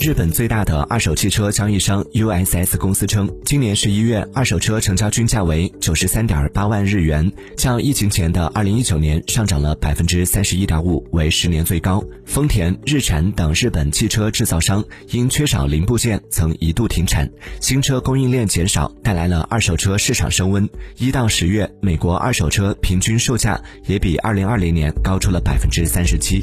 日本最大的二手汽车交易商 uss 公司称今年十一月二手车成交均价为九十三点八万日元较疫情前的二零一九年上涨了百分之三十一点五为十年最高。丰田日产等日本汽车制造商因缺少零部件曾一度停产新车供应链减少带来了二手车市场升温。一到十月美国二手车平均售价也比二零二零年高出了百分之三十七。